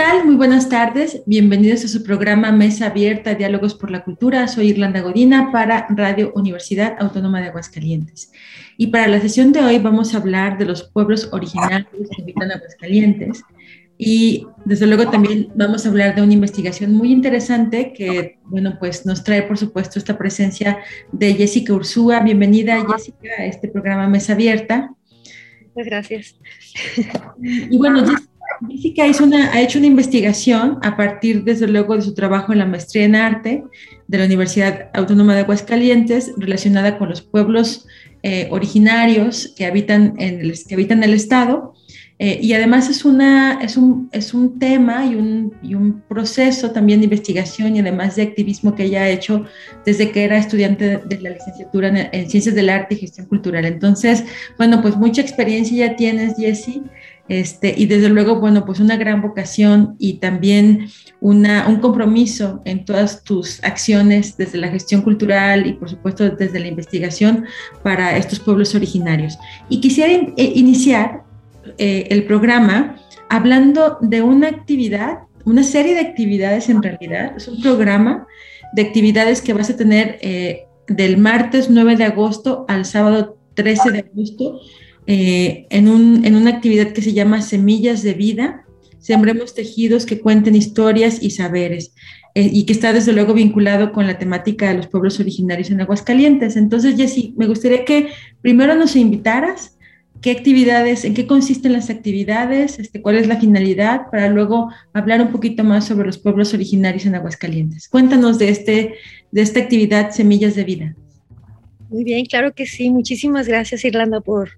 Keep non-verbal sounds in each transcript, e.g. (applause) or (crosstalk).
Tal? Muy buenas tardes. Bienvenidos a su programa Mesa Abierta, Diálogos por la Cultura. Soy Irlanda Godina para Radio Universidad Autónoma de Aguascalientes. Y para la sesión de hoy vamos a hablar de los pueblos originarios que habitan Aguascalientes. Y desde luego también vamos a hablar de una investigación muy interesante que, bueno, pues nos trae, por supuesto, esta presencia de Jessica Ursúa. Bienvenida, Jessica, a este programa Mesa Abierta. Muchas gracias. Y bueno, Jessica Jessica hizo una, ha hecho una investigación a partir, desde luego, de su trabajo en la maestría en arte de la Universidad Autónoma de Aguascalientes, relacionada con los pueblos eh, originarios que habitan, en el, que habitan el Estado. Eh, y además es, una, es, un, es un tema y un, y un, proceso también de investigación y además de activismo que ella ha hecho desde que era estudiante de la licenciatura en, en Ciencias del Arte y Gestión Cultural. Entonces, bueno, pues mucha experiencia ya tienes, Jessie. Este, y desde luego, bueno, pues una gran vocación y también una, un compromiso en todas tus acciones desde la gestión cultural y por supuesto desde la investigación para estos pueblos originarios. Y quisiera eh, iniciar eh, el programa hablando de una actividad, una serie de actividades en realidad, es un programa de actividades que vas a tener eh, del martes 9 de agosto al sábado 13 de agosto eh, en, un, en, una actividad que se llama Semillas de Vida, Sembremos Tejidos que cuenten historias y saberes, eh, y que está desde luego vinculado con la temática de los pueblos originarios en Aguascalientes. Entonces, Jessy, me gustaría que primero nos invitaras qué actividades, en qué consisten las actividades, este, cuál es la finalidad, para luego hablar un poquito más sobre los pueblos originarios en Aguascalientes. Cuéntanos de, este, de esta actividad Semillas de Vida. Muy bien, claro que sí. Muchísimas gracias, Irlanda, por,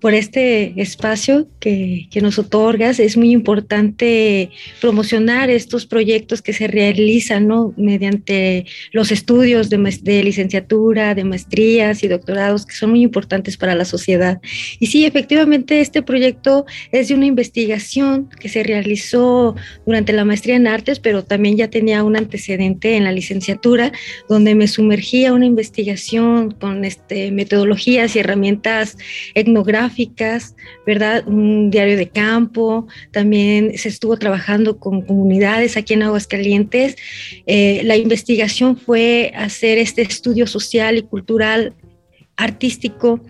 por este espacio que, que, nos otorgas. Es muy importante promocionar estos proyectos que se realizan ¿no? mediante los estudios de, de, licenciatura, de maestrías y doctorados, que son muy importantes para la sociedad. Y sí, efectivamente, este proyecto es de una investigación que se realizó durante la maestría en artes, pero también ya tenía un antecedente en la licenciatura, donde me sumergí a una investigación con este, metodologías y herramientas etnográficas ¿verdad? Un diario de campo, también se estuvo trabajando con comunidades aquí en Aguascalientes. Eh, la investigación fue hacer este estudio social y cultural artístico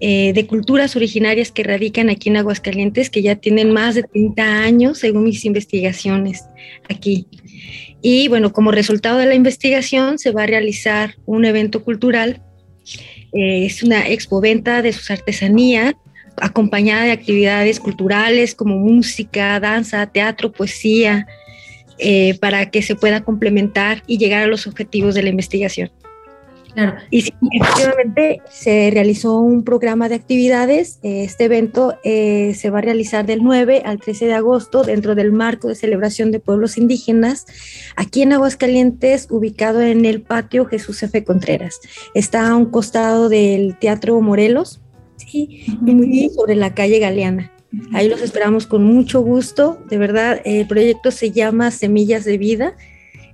eh, de culturas originarias que radican aquí en Aguascalientes, que ya tienen más de 30 años, según mis investigaciones aquí. Y bueno, como resultado de la investigación se va a realizar un evento cultural eh, es una expoventa de sus artesanías acompañada de actividades culturales como música, danza, teatro, poesía, eh, para que se pueda complementar y llegar a los objetivos de la investigación. Claro. Y sí, efectivamente se realizó un programa de actividades. Este evento eh, se va a realizar del 9 al 13 de agosto dentro del marco de celebración de pueblos indígenas aquí en Aguascalientes, ubicado en el patio Jesús F. Contreras. Está a un costado del Teatro Morelos, sí, sobre la calle Galeana. Ahí los esperamos con mucho gusto. De verdad, el proyecto se llama Semillas de Vida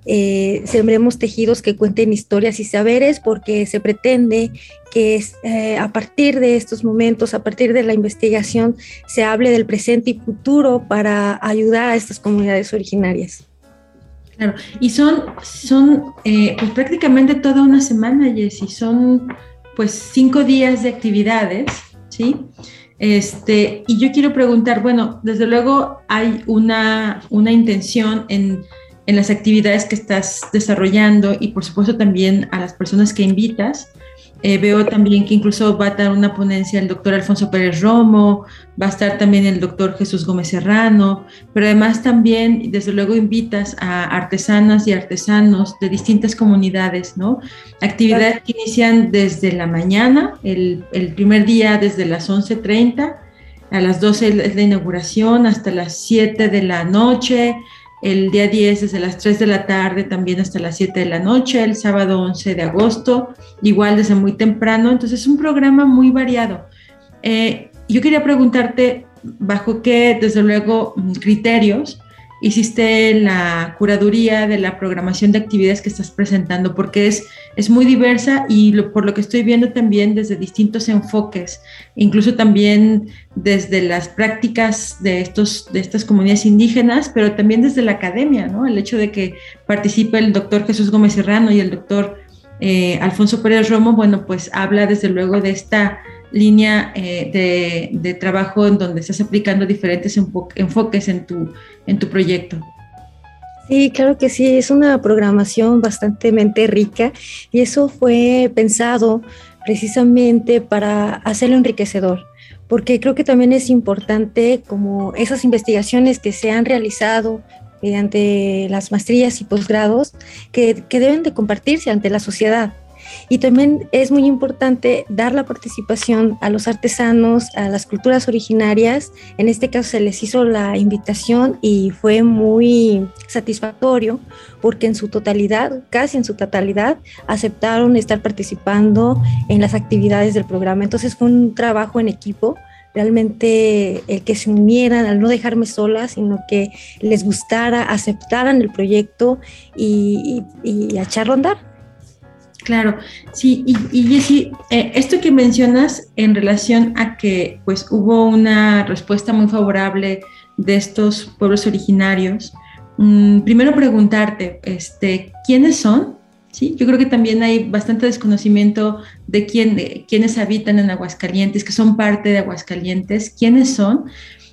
eh, sembremos tejidos que cuenten historias y saberes porque se pretende que eh, a partir de estos momentos, a partir de la investigación, se hable del presente y futuro para ayudar a estas comunidades originarias. Claro, y son, son eh, pues prácticamente toda una semana, Jessy, son pues cinco días de actividades, ¿sí? Este, y yo quiero preguntar, bueno, desde luego hay una, una intención en en las actividades que estás desarrollando y por supuesto también a las personas que invitas. Eh, veo también que incluso va a dar una ponencia el doctor Alfonso Pérez Romo, va a estar también el doctor Jesús Gómez Serrano, pero además también, desde luego, invitas a artesanas y artesanos de distintas comunidades, ¿no? Actividades que inician desde la mañana, el, el primer día desde las 11.30, a las 12 es la inauguración, hasta las 7 de la noche, el día 10 desde las 3 de la tarde también hasta las 7 de la noche, el sábado 11 de agosto, igual desde muy temprano, entonces es un programa muy variado. Eh, yo quería preguntarte, ¿bajo qué, desde luego, criterios hiciste la curaduría de la programación de actividades que estás presentando, porque es, es muy diversa y por lo que estoy viendo también desde distintos enfoques, incluso también desde las prácticas de, estos, de estas comunidades indígenas, pero también desde la academia, ¿no? El hecho de que participe el doctor Jesús Gómez Serrano y el doctor eh, Alfonso Pérez Romo, bueno, pues habla desde luego de esta línea eh, de, trabajo en donde estás aplicando diferentes enfoques en tu, en tu proyecto. Sí, claro que sí, es una programación bastante rica y eso fue pensado precisamente para hacerlo enriquecedor, porque creo que también es importante como esas investigaciones que se han realizado mediante las maestrías y posgrados que, que deben de compartirse ante la sociedad y también es muy importante dar la participación a los artesanos, a las culturas originarias. En este caso se les hizo la invitación y fue muy satisfactorio porque en su totalidad, casi en su totalidad, aceptaron estar participando en las actividades del programa. Entonces fue un trabajo en equipo realmente el que se unieran, al no dejarme sola, sino que les gustara, aceptaran el proyecto y, y, y echarlo a andar. Claro, sí, y, y eh, esto que mencionas en relación a que pues hubo una respuesta muy favorable de estos pueblos originarios, mm, primero preguntarte, este, ¿quiénes son? ¿Sí? Yo creo que también hay bastante desconocimiento de, quién, de quiénes habitan en Aguascalientes, que son parte de Aguascalientes, quiénes son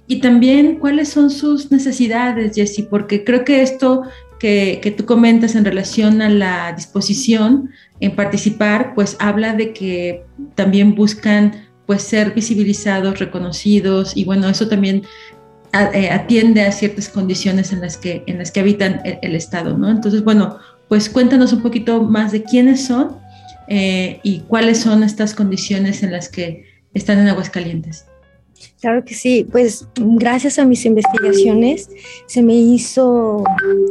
y también cuáles son sus necesidades, Jessie, porque creo que esto que, que, tú comentas en relación a la disposición en participar, pues habla de que también buscan pues ser visibilizados, reconocidos y bueno, eso también eh, atiende a ciertas condiciones en las que, en las que habitan el, Estado, ¿no? Entonces, bueno, pues cuéntanos un poquito más de quiénes son eh, y cuáles son estas condiciones en las que están en Aguascalientes. Claro que sí, pues gracias a mis investigaciones se me hizo,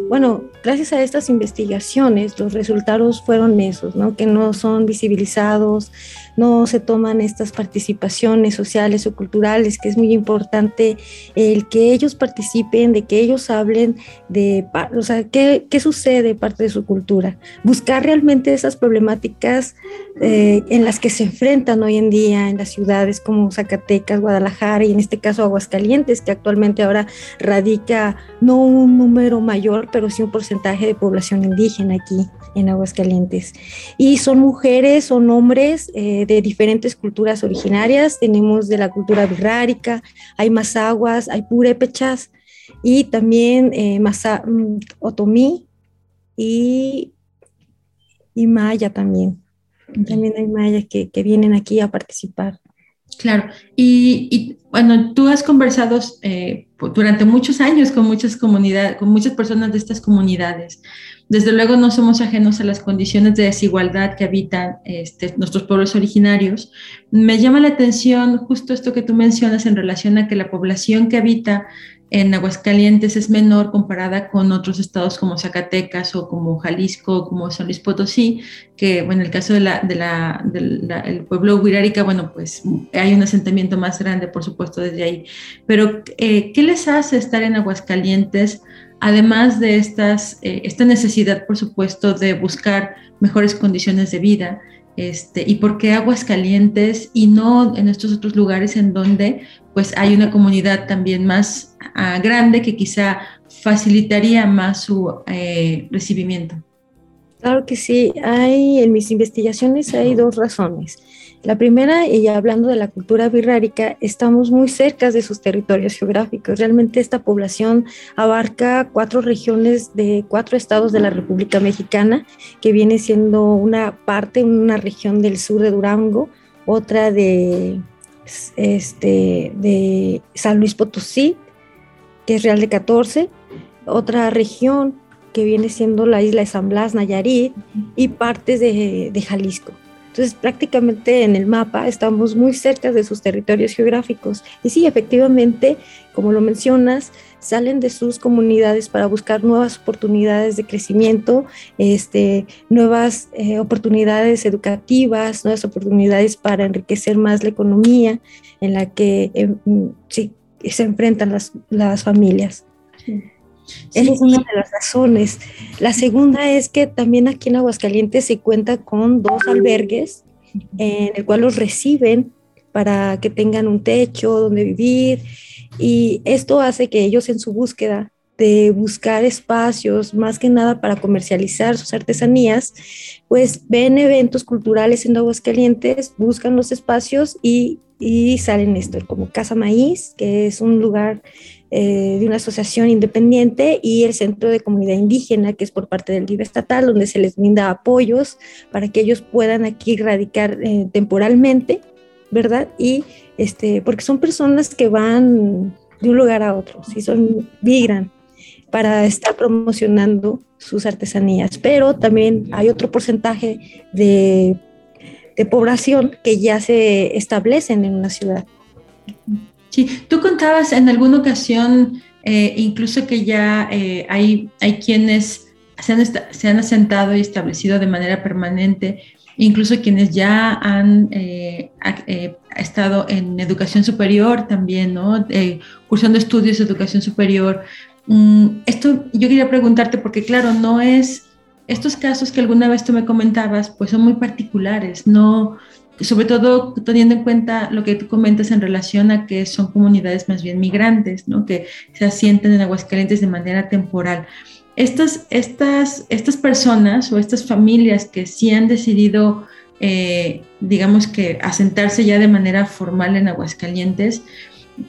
bueno, gracias a estas investigaciones los resultados fueron esos, ¿no? Que no son visibilizados, no se toman estas participaciones sociales o culturales, que es muy importante el que ellos participen, de que ellos hablen de, o sea, qué, qué sucede parte de su cultura. Buscar realmente esas problemáticas eh, en las que se enfrentan hoy en día en las ciudades como Zacatecas, Guadalajara y en este caso Aguascalientes, que actualmente ahora radica no un número mayor, pero sí un porcentaje de población indígena aquí en Aguascalientes. Y son mujeres, son hombres eh, de diferentes culturas originarias. Tenemos de la cultura birrárica, hay mazaguas, hay purépechas y también eh, mm, otomí y, y maya también. También hay mayas que, que vienen aquí a participar. Claro, y, y, bueno, tú has conversado eh, durante muchos años con muchas comunidades, con muchas personas de estas comunidades. Desde luego no somos ajenos a las condiciones de desigualdad que habitan este, nuestros pueblos originarios. Me llama la atención justo esto que tú mencionas en relación a que la población que habita en Aguascalientes es menor comparada con otros estados como Zacatecas o como Jalisco o como San Luis Potosí, que bueno, en el caso del de la, pueblo Huirárica, bueno, pues hay un asentamiento más grande, por supuesto, desde ahí. Pero, eh, ¿qué les hace estar en Aguascalientes? además de eh, esta necesidad, por supuesto, de buscar mejores condiciones de vida, este, y por qué aguas calientes y no en estos otros lugares en donde pues hay una comunidad también más ah, grande que quizá facilitaría más su eh, recibimiento. Claro que sí, hay en mis investigaciones hay dos razones. La primera, y hablando de la cultura birrárica, estamos muy cerca de sus territorios geográficos. Realmente esta población abarca cuatro regiones de cuatro estados de la República Mexicana, que viene siendo una parte, una región del sur de Durango, otra de, este, de San Luis Potosí, que es Real de 14, otra región que viene siendo la isla de San Blas, Nayarit, y partes de, de Jalisco. Entonces, prácticamente en el mapa estamos muy cerca de sus territorios geográficos. Y sí, efectivamente, como lo mencionas, salen de sus comunidades para buscar nuevas oportunidades de crecimiento, este, nuevas eh, oportunidades educativas, nuevas oportunidades para enriquecer más la economía en la que em, sí, se enfrentan las, las familias. Esa es una de las razones. La segunda es que también aquí en Aguascalientes se cuenta con dos albergues en el cual los reciben para que tengan un techo donde vivir y esto hace que ellos en su búsqueda de buscar espacios, más que nada para comercializar sus artesanías, pues ven eventos culturales en Aguascalientes, buscan los espacios y, y salen esto, como Casa Maíz, que es un lugar eh, de una asociación independiente y el Centro de Comunidad Indígena, que es por parte del DIV estatal, donde se les brinda apoyos para que ellos puedan aquí radicar eh, temporalmente, ¿verdad? Y este, porque son personas que van de un lugar a otro, si son, migran para estar promocionando sus artesanías, pero también hay otro porcentaje de, de población que ya se establecen en una ciudad. Sí, tú contabas en alguna ocasión eh, incluso que ya eh, hay, hay quienes se han, se han, asentado y establecido de manera permanente, incluso quienes ya han eh, estado en educación superior también, ¿no? cursando estudios de educación superior. Mm, esto yo quería preguntarte porque claro, no es, estos casos que alguna vez tú me comentabas, pues son muy particulares, no, sobre todo teniendo en cuenta lo que tú comentas en relación a que son comunidades más bien migrantes, ¿no? que se asienten en Aguascalientes de manera temporal. Estas, estas, estas personas o estas familias que sí han decidido, eh, digamos que, asentarse ya de manera formal en Aguascalientes,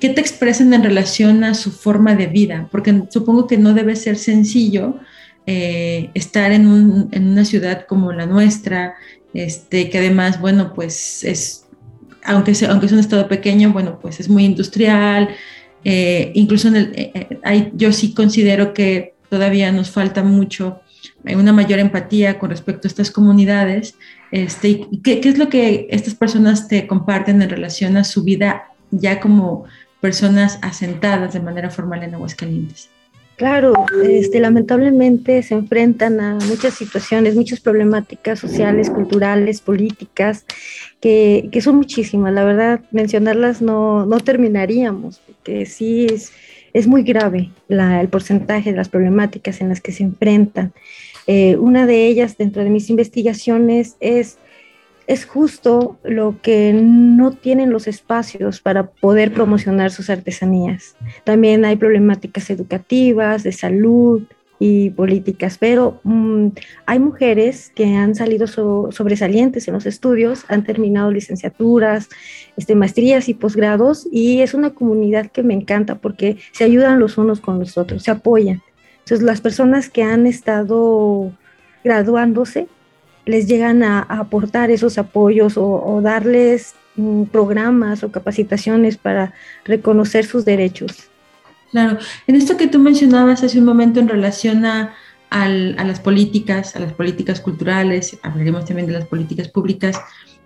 ¿qué te expresan en relación a su forma de vida? Porque supongo que no debe ser sencillo eh, estar en, un, en, una ciudad como la nuestra, este, que además, bueno, pues es, aunque, sea, aunque es un estado pequeño, bueno, pues es muy industrial, eh, incluso en el, eh, hay, yo sí considero que todavía nos falta mucho una mayor empatía con respecto a estas comunidades. Este, ¿qué, ¿Qué es lo que estas personas te comparten en relación a su vida ya como personas asentadas de manera formal en Aguascalientes? Claro, este, lamentablemente se enfrentan a muchas situaciones, muchas problemáticas sociales, culturales, políticas, que, que son muchísimas. La verdad, mencionarlas no, no terminaríamos, porque sí es, es muy grave la, el porcentaje de las problemáticas en las que se enfrentan. Eh, una de ellas dentro de mis investigaciones es es justo lo que no tienen los espacios para poder promocionar sus artesanías. También hay problemáticas educativas, de salud y políticas, pero mm, hay mujeres que han salido sobresalientes en los estudios, han terminado licenciaturas, este, maestrías y posgrados, y es una comunidad que me encanta porque se ayudan los unos con los otros, se apoyan. Entonces, las personas que han estado graduándose les llegan a, aportar esos apoyos o, darles mm, programas o capacitaciones para reconocer sus derechos. Claro, en esto que tú mencionabas hace un momento en relación a, las políticas, a las políticas culturales, hablaremos también de las políticas públicas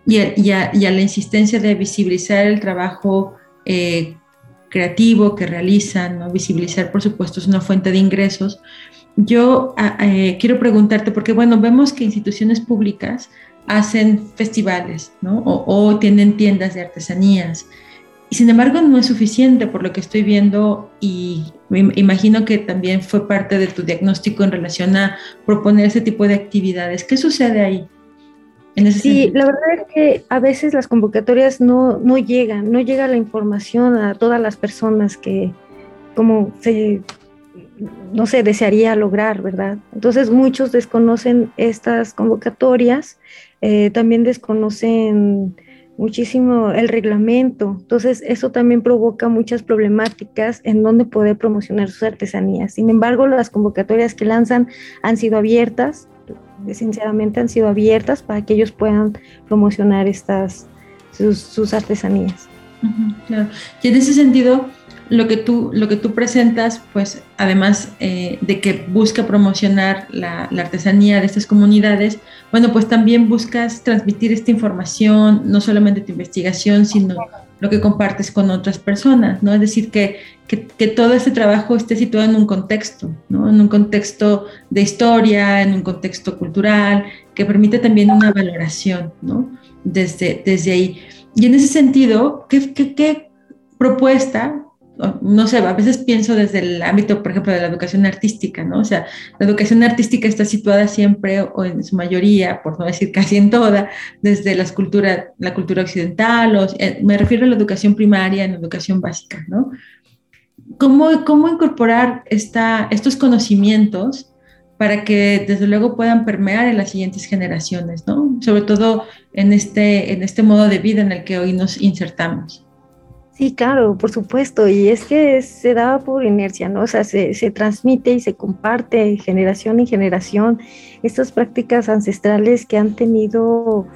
y a, la insistencia de visibilizar el trabajo eh, creativo que realizan, ¿no? visibilizar, por supuesto, es una fuente de ingresos, yo ah, eh, quiero preguntarte, porque bueno, vemos que instituciones públicas hacen festivales, ¿no? O, tienen tiendas de artesanías. Y sin embargo no es suficiente por lo que estoy viendo y me imagino que también fue parte de tu diagnóstico en relación a proponer ese tipo de actividades. ¿Qué sucede ahí? sí, la verdad es que a veces las convocatorias no, no llegan, no llega la información a todas las personas que como se no sé, desearía lograr, ¿verdad? Entonces muchos desconocen estas convocatorias, eh, también desconocen muchísimo el reglamento, entonces eso también provoca muchas problemáticas en donde poder promocionar sus artesanías. Sin embargo, las convocatorias que lanzan han sido abiertas, sinceramente han sido abiertas para que ellos puedan promocionar estas sus, artesanías. claro. Y en ese sentido, lo que tú, lo que tú presentas, pues además eh, de que busca promocionar la, artesanía de estas comunidades, bueno, pues también buscas transmitir esta información, no solamente tu investigación, sino lo que compartes con otras personas, ¿no? Es decir, que, que, todo este trabajo esté situado en un contexto, ¿no? En un contexto de historia, en un contexto cultural, que permite también una valoración, ¿no? Desde, desde ahí. Y en ese sentido, ¿qué, qué, qué propuesta no sé, a veces pienso desde el ámbito, por ejemplo, de la educación artística, ¿no? O sea, la educación artística está situada siempre, o en su mayoría, por no decir casi en toda, desde las cultura, la cultura occidental, o, eh, me refiero a la educación primaria, en la educación básica, ¿no? ¿Cómo, cómo incorporar esta, estos conocimientos para que desde luego puedan permear en las siguientes generaciones, ¿no? Sobre todo en este, en este modo de vida en el que hoy nos insertamos. Sí, claro, por supuesto. Y es que se da por inercia, ¿no? O sea, se, se, transmite y se comparte generación en generación estas prácticas ancestrales que han tenido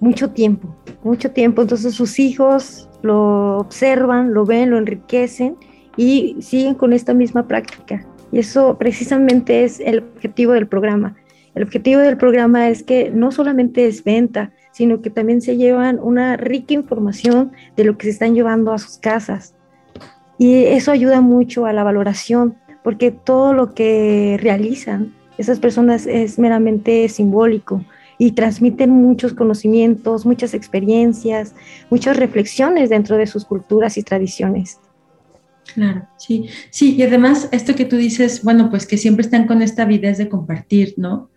mucho tiempo, mucho tiempo. Entonces sus hijos lo observan, lo ven, lo enriquecen y siguen con esta misma práctica. Y eso precisamente es el objetivo del programa. El objetivo del programa es que no solamente es venta, sino que también se llevan una rica información de lo que se están llevando a sus casas. Y eso ayuda mucho a la valoración, porque todo lo que realizan esas personas es meramente simbólico y transmiten muchos conocimientos, muchas experiencias, muchas reflexiones dentro de sus culturas y tradiciones. Claro, sí, sí, y además esto que tú dices, bueno, pues que siempre están con esta avidez de compartir, ¿no?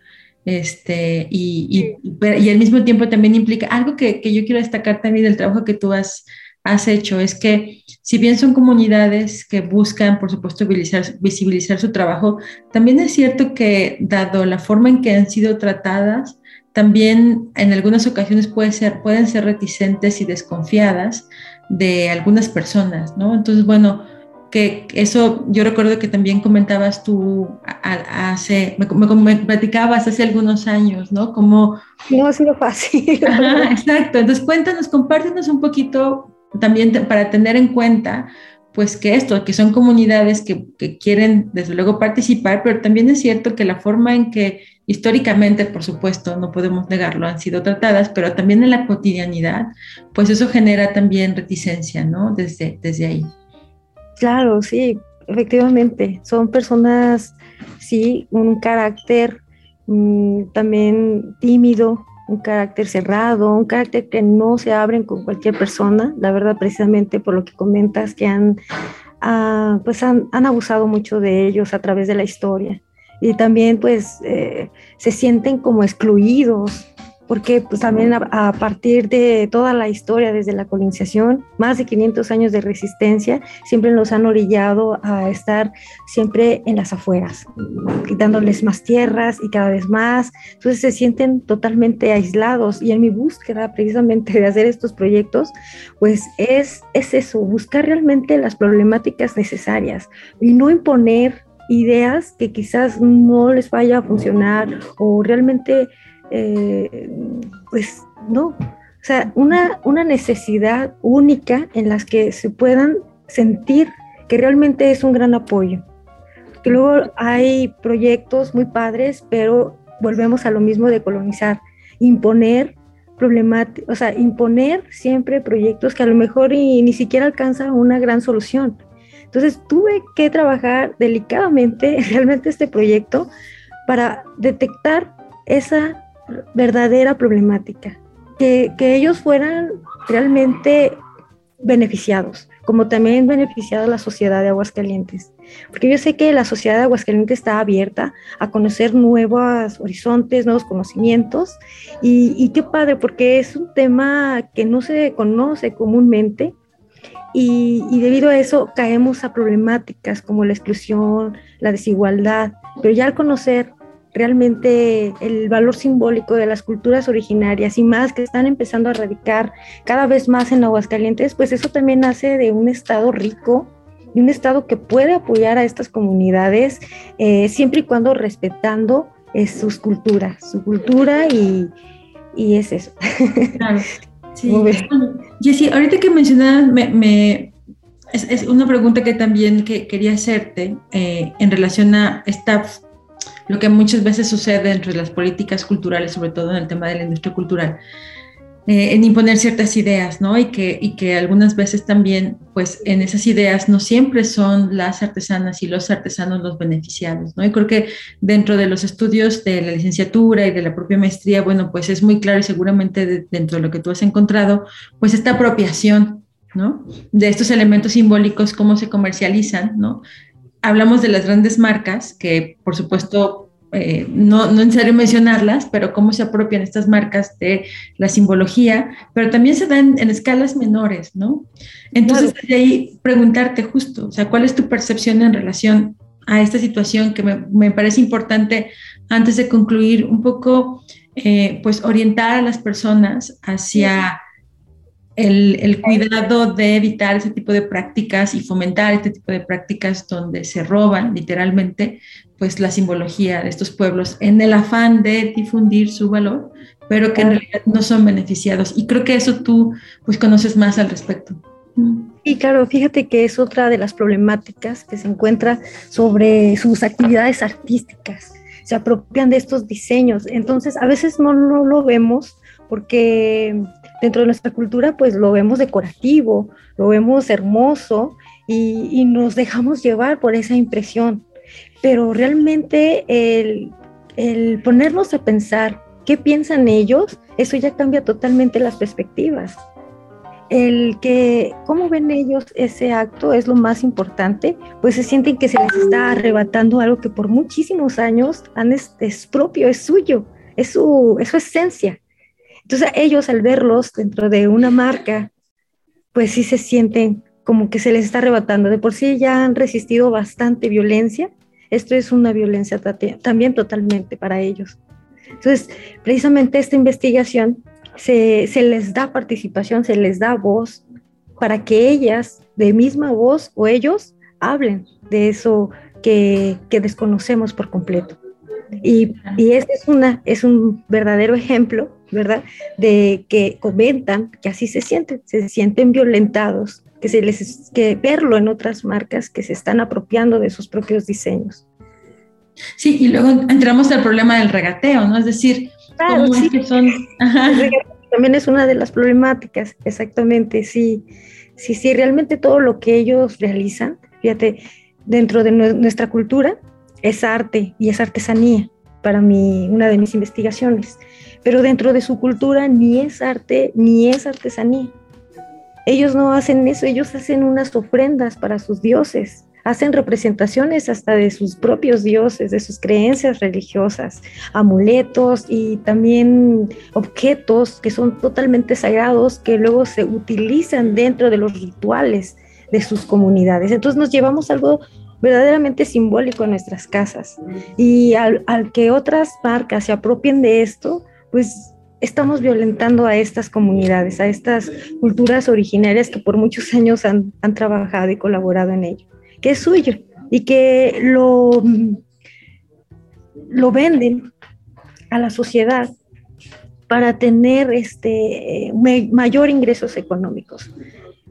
Este, y, y, al mismo tiempo también implica algo que, que, yo quiero destacar también del trabajo que tú has, has hecho, es que si bien son comunidades que buscan, por supuesto, visibilizar, visibilizar su trabajo, también es cierto que dado la forma en que han sido tratadas, también en algunas ocasiones puede ser, pueden ser reticentes y desconfiadas de algunas personas, ¿no? Entonces, bueno, que eso yo recuerdo que también comentabas tú hace, me, me, platicabas hace algunos años, ¿no? Como... No ha sido fácil. Ajá, exacto. Entonces cuéntanos, compártenos un poquito también para tener en cuenta, pues que esto, que son comunidades que, que quieren desde luego participar, pero también es cierto que la forma en que históricamente, por supuesto, no podemos negarlo, han sido tratadas, pero también en la cotidianidad, pues eso genera también reticencia, ¿no? Desde, desde ahí. Claro, sí, efectivamente. Son personas, sí, un carácter mm, también tímido, un carácter cerrado, un carácter que no se abren con cualquier persona, la verdad, precisamente por lo que comentas, que han, ah, pues han, abusado mucho de ellos a través de la historia. Y también, pues, eh, se sienten como excluidos porque pues también a, partir de toda la historia desde la colonización, más de 500 años de resistencia, siempre nos han orillado a estar siempre en las afueras, quitándoles más tierras y cada vez más, entonces se sienten totalmente aislados y en mi búsqueda precisamente de hacer estos proyectos, pues es, es eso, buscar realmente las problemáticas necesarias y no imponer ideas que quizás no les vaya a funcionar o realmente eh, pues no, o sea, una, una necesidad única en las que se puedan sentir que realmente es un gran apoyo. Que luego hay proyectos muy padres, pero volvemos a lo mismo de colonizar, imponer problemáticas, o sea, imponer siempre proyectos que a lo mejor ni siquiera alcanzan una gran solución. Entonces tuve que trabajar delicadamente (laughs) realmente este proyecto para detectar esa verdadera problemática, que, que ellos fueran realmente beneficiados, como también beneficiado la sociedad de Aguascalientes. Porque yo sé que la sociedad de Aguascalientes está abierta a conocer nuevos horizontes, nuevos conocimientos, y, y, qué padre, porque es un tema que no se conoce comúnmente, y, y, debido a eso caemos a problemáticas como la exclusión, la desigualdad, pero ya al conocer realmente el valor simbólico de las culturas originarias y más que están empezando a radicar cada vez más en Aguascalientes, pues eso también nace de un estado rico, de un estado que puede apoyar a estas comunidades eh, siempre y cuando respetando eh, sus culturas, su cultura y, y es eso. Claro. (laughs) Sí. Jessy, ahorita que mencionabas, me, es, una pregunta que también que quería hacerte eh, en relación a esta lo que muchas veces sucede entre las políticas culturales, sobre todo en el tema de la industria cultural. eh, en imponer ciertas ideas, ¿no? Y que, y que algunas veces también, pues en esas ideas no siempre son las artesanas y los artesanos los beneficiados, ¿no? Y creo que dentro de los estudios de la licenciatura y de la propia maestría, bueno, pues es muy claro y seguramente dentro de lo que tú has encontrado, pues esta apropiación, ¿no? De estos elementos simbólicos, cómo se comercializan, ¿no? Hablamos de las grandes marcas, que por supuesto eh, no, no necesario mencionarlas, pero cómo se apropian estas marcas de la simbología, pero también se dan en escalas menores, ¿no? Entonces, de ahí preguntarte justo, o sea, ¿cuál es tu percepción en relación a esta situación que me, parece importante antes de concluir un poco, eh, pues orientar a las personas hacia el, cuidado de evitar ese tipo de prácticas y fomentar este tipo de prácticas donde se roban literalmente pues la simbología de estos pueblos en el afán de difundir su valor, pero que en realidad no son beneficiados. Y creo que eso tú pues conoces más al respecto. Y claro, fíjate que es otra de las problemáticas que se encuentra sobre sus actividades artísticas. Se apropian de estos diseños. Entonces, a veces no, no lo vemos porque dentro de nuestra cultura pues lo vemos decorativo, lo vemos hermoso y, nos dejamos llevar por esa impresión. Pero realmente el, el ponernos a pensar qué piensan ellos, eso ya cambia totalmente las perspectivas. El que, cómo ven ellos ese acto es lo más importante, pues se sienten que se les está arrebatando algo que por muchísimos años han es, es propio, es suyo, es su, es su esencia. Entonces ellos al verlos dentro de una marca, pues sí se sienten como que se les está arrebatando. De por sí ya han resistido bastante violencia. Esto es una violencia también totalmente para ellos. Entonces, precisamente esta investigación se, les da participación, se les da voz para que ellas, de misma voz o ellos, hablen de eso que, que desconocemos por completo. Y, y este es, una, es un verdadero ejemplo ¿verdad? De que comentan que así se sienten, se sienten violentados, que se les que verlo en otras marcas que se están apropiando de sus propios diseños. Sí, y luego entramos al problema del regateo, ¿no? Es decir, claro, sí. que son también es una de las problemáticas, exactamente, sí. Sí, sí, realmente todo lo que ellos realizan, fíjate, dentro de nuestra cultura es arte y es artesanía para mí, una de mis investigaciones pero dentro de su cultura ni es arte ni es artesanía. Ellos no hacen eso, ellos hacen unas ofrendas para sus dioses, hacen representaciones hasta de sus propios dioses, de sus creencias religiosas, amuletos y también objetos que son totalmente sagrados que luego se utilizan dentro de los rituales de sus comunidades. Entonces nos llevamos algo verdaderamente simbólico en nuestras casas y al, que otras marcas se apropien de esto, pues estamos violentando a estas comunidades, a estas culturas originarias que por muchos años han, trabajado y colaborado en ello, que es suyo y que lo, lo venden a la sociedad para tener este, mayor ingresos económicos.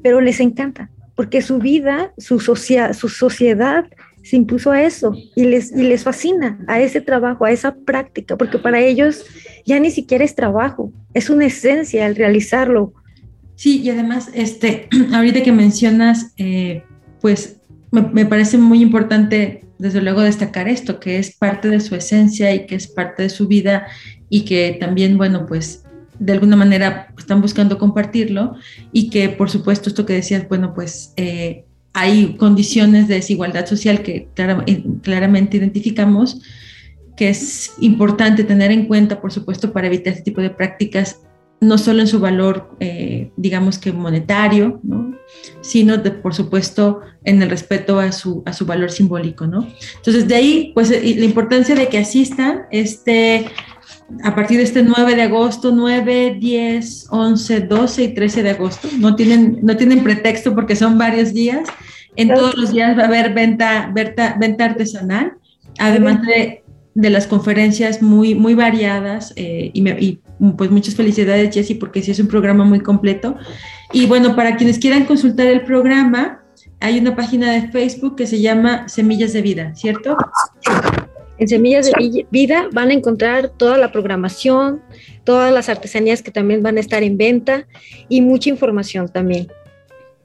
Pero les encanta, porque su vida, su, su sociedad se impuso a eso y les, y les fascina a ese trabajo, a esa práctica, porque para ellos ya ni siquiera es trabajo, es una esencia el realizarlo. Sí, y además, este, (clears throat) ahorita que mencionas, eh, pues me, parece muy importante, desde luego, destacar esto, que es parte de su esencia y que es parte de su vida y que también, bueno, pues de alguna manera están buscando compartirlo y que, por supuesto, esto que decías, bueno, pues... Eh, hay condiciones de desigualdad social que eh, claramente identificamos, que es importante tener en cuenta, por supuesto, para evitar este tipo de prácticas, no solo en su valor, eh, digamos que monetario, ¿no? sino, de, por supuesto, en el respeto a su, a su valor simbólico. ¿no? Entonces, de ahí, pues, la importancia de que asistan este, a partir de este 9 de agosto, 9, 10, 11, 12 y 13 de agosto. No tienen, no tienen pretexto porque son varios días. En todos los días va a haber venta, venta, venta artesanal, además de, de, las conferencias muy, muy variadas. Eh, y, y, pues muchas felicidades, Jessy, porque sí es un programa muy completo. Y bueno, para quienes quieran consultar el programa, hay una página de Facebook que se llama Semillas de Vida, ¿cierto? En Semillas de Vida van a encontrar toda la programación, todas las artesanías que también van a estar en venta y mucha información también.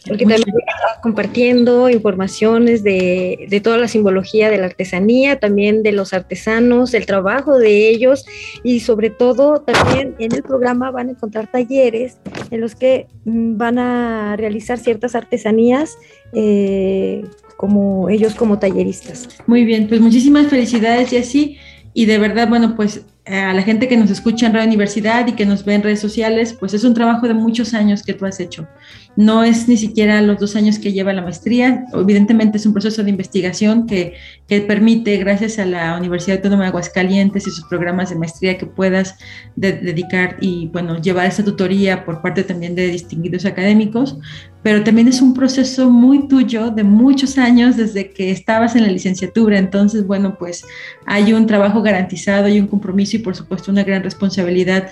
Porque también está compartiendo informaciones de, de, toda la simbología de la artesanía, también de los artesanos, del trabajo de ellos y sobre todo también en el programa van a encontrar talleres en los que mm, van a realizar ciertas artesanías eh, como ellos como talleristas. Muy bien, pues muchísimas felicidades, Jessy. Y de verdad, bueno, pues a la gente que nos escucha en Radio Universidad y que nos ve en redes sociales, pues es un trabajo de muchos años que tú has hecho. No es ni siquiera los dos años que lleva la maestría, evidentemente es un proceso de investigación que, que permite, gracias a la Universidad Autónoma de Aguascalientes y sus programas de maestría, que puedas dedicar y, bueno, llevar esa tutoría por parte también de distinguidos académicos, pero también es un proceso muy tuyo de muchos años desde que estabas en la licenciatura. Entonces, bueno, pues hay un trabajo garantizado y un compromiso y por supuesto una gran responsabilidad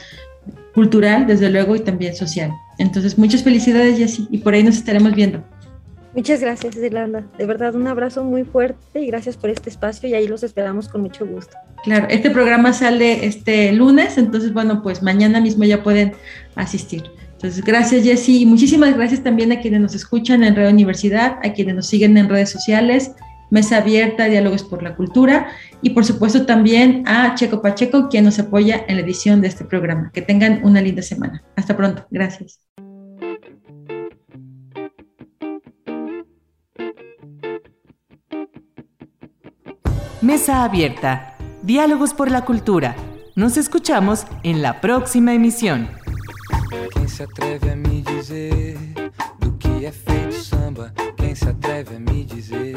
cultural, desde luego, y también social. Entonces, muchas felicidades, Jessy, y por ahí nos estaremos viendo. Muchas gracias, Irlanda. De verdad, un abrazo muy fuerte y gracias por este espacio y ahí los esperamos con mucho gusto. Claro, este programa sale este lunes, entonces, bueno, pues mañana mismo ya pueden asistir. Entonces, gracias Jessy y muchísimas gracias también a quienes nos escuchan en Radio Universidad, a quienes nos siguen en redes sociales, Mesa Abierta, Diálogos por la Cultura y por supuesto también a Checo Pacheco, quien nos apoya en la edición de este programa. Que tengan una linda semana. Hasta pronto. Gracias. Mesa Abierta, Diálogos por la Cultura. Nos escuchamos en la próxima emisión. Se atreve a me dizer do que é feito samba? Quem se atreve a me dizer?